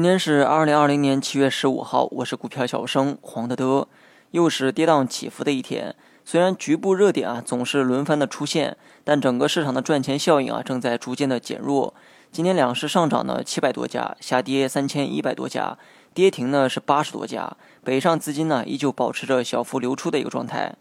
今天是二零二零年七月十五号，我是股票小生黄德德，又是跌宕起伏的一天。虽然局部热点啊总是轮番的出现，但整个市场的赚钱效应啊正在逐渐的减弱。今天两市上涨呢七百多家，下跌三千一百多家，跌停呢是八十多家。北上资金呢依旧保持着小幅流出的一个状态。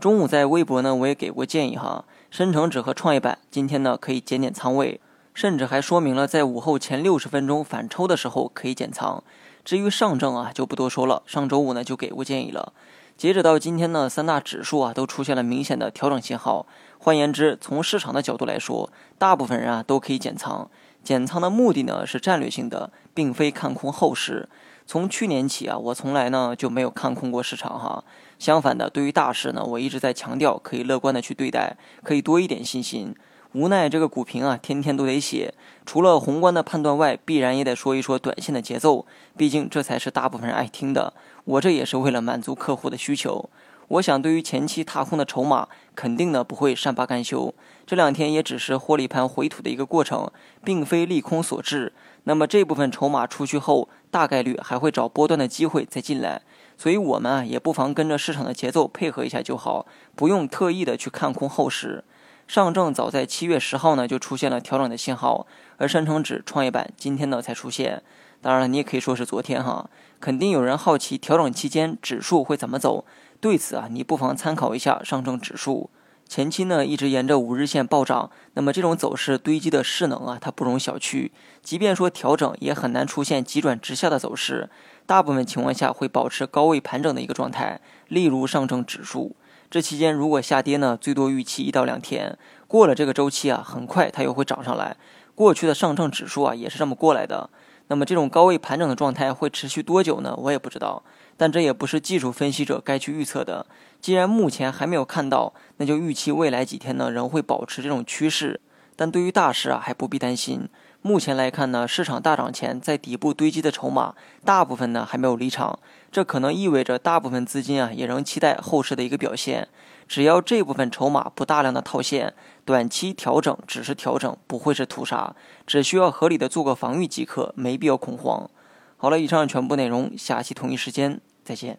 中午在微博呢我也给过建议哈，深成指和创业板今天呢可以减减仓位。甚至还说明了，在午后前六十分钟反抽的时候可以减仓。至于上证啊，就不多说了。上周五呢就给过建议了。截止到今天呢，三大指数啊都出现了明显的调整信号。换言之，从市场的角度来说，大部分人啊都可以减仓。减仓的目的呢是战略性的，并非看空后市。从去年起啊，我从来呢就没有看空过市场哈。相反的，对于大势呢，我一直在强调可以乐观的去对待，可以多一点信心。无奈这个股评啊，天天都得写。除了宏观的判断外，必然也得说一说短线的节奏。毕竟这才是大部分人爱听的。我这也是为了满足客户的需求。我想，对于前期踏空的筹码，肯定呢不会善罢甘休。这两天也只是获利盘回吐的一个过程，并非利空所致。那么这部分筹码出去后，大概率还会找波段的机会再进来。所以，我们啊也不妨跟着市场的节奏配合一下就好，不用特意的去看空后市。上证早在七月十号呢就出现了调整的信号，而深成指、创业板今天呢才出现。当然了，你也可以说是昨天哈。肯定有人好奇调整期间指数会怎么走，对此啊，你不妨参考一下上证指数。前期呢一直沿着五日线暴涨，那么这种走势堆积的势能啊，它不容小觑。即便说调整，也很难出现急转直下的走势，大部分情况下会保持高位盘整的一个状态。例如上证指数。这期间如果下跌呢，最多预期一到两天，过了这个周期啊，很快它又会涨上来。过去的上证指数啊，也是这么过来的。那么这种高位盘整的状态会持续多久呢？我也不知道，但这也不是技术分析者该去预测的。既然目前还没有看到，那就预期未来几天呢，仍会保持这种趋势。但对于大势啊，还不必担心。目前来看呢，市场大涨前在底部堆积的筹码，大部分呢还没有离场，这可能意味着大部分资金啊也仍期待后市的一个表现。只要这部分筹码不大量的套现，短期调整只是调整，不会是屠杀，只需要合理的做个防御即可，没必要恐慌。好了，以上全部内容，下期同一时间再见。